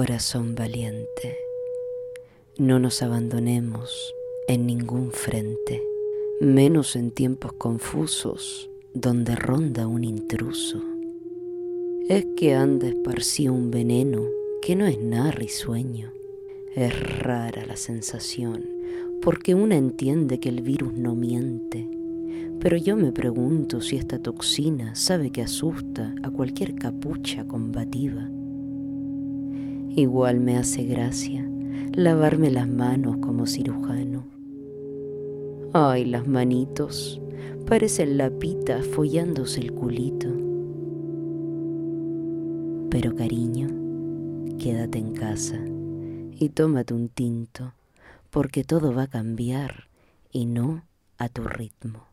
Corazón valiente, no nos abandonemos en ningún frente, menos en tiempos confusos donde ronda un intruso. Es que anda esparcido un veneno que no es nada risueño. Es rara la sensación, porque una entiende que el virus no miente. Pero yo me pregunto si esta toxina sabe que asusta a cualquier capucha combativa Igual me hace gracia lavarme las manos como cirujano. Ay, las manitos, parecen lapitas follándose el culito. Pero cariño, quédate en casa y tómate un tinto, porque todo va a cambiar y no a tu ritmo.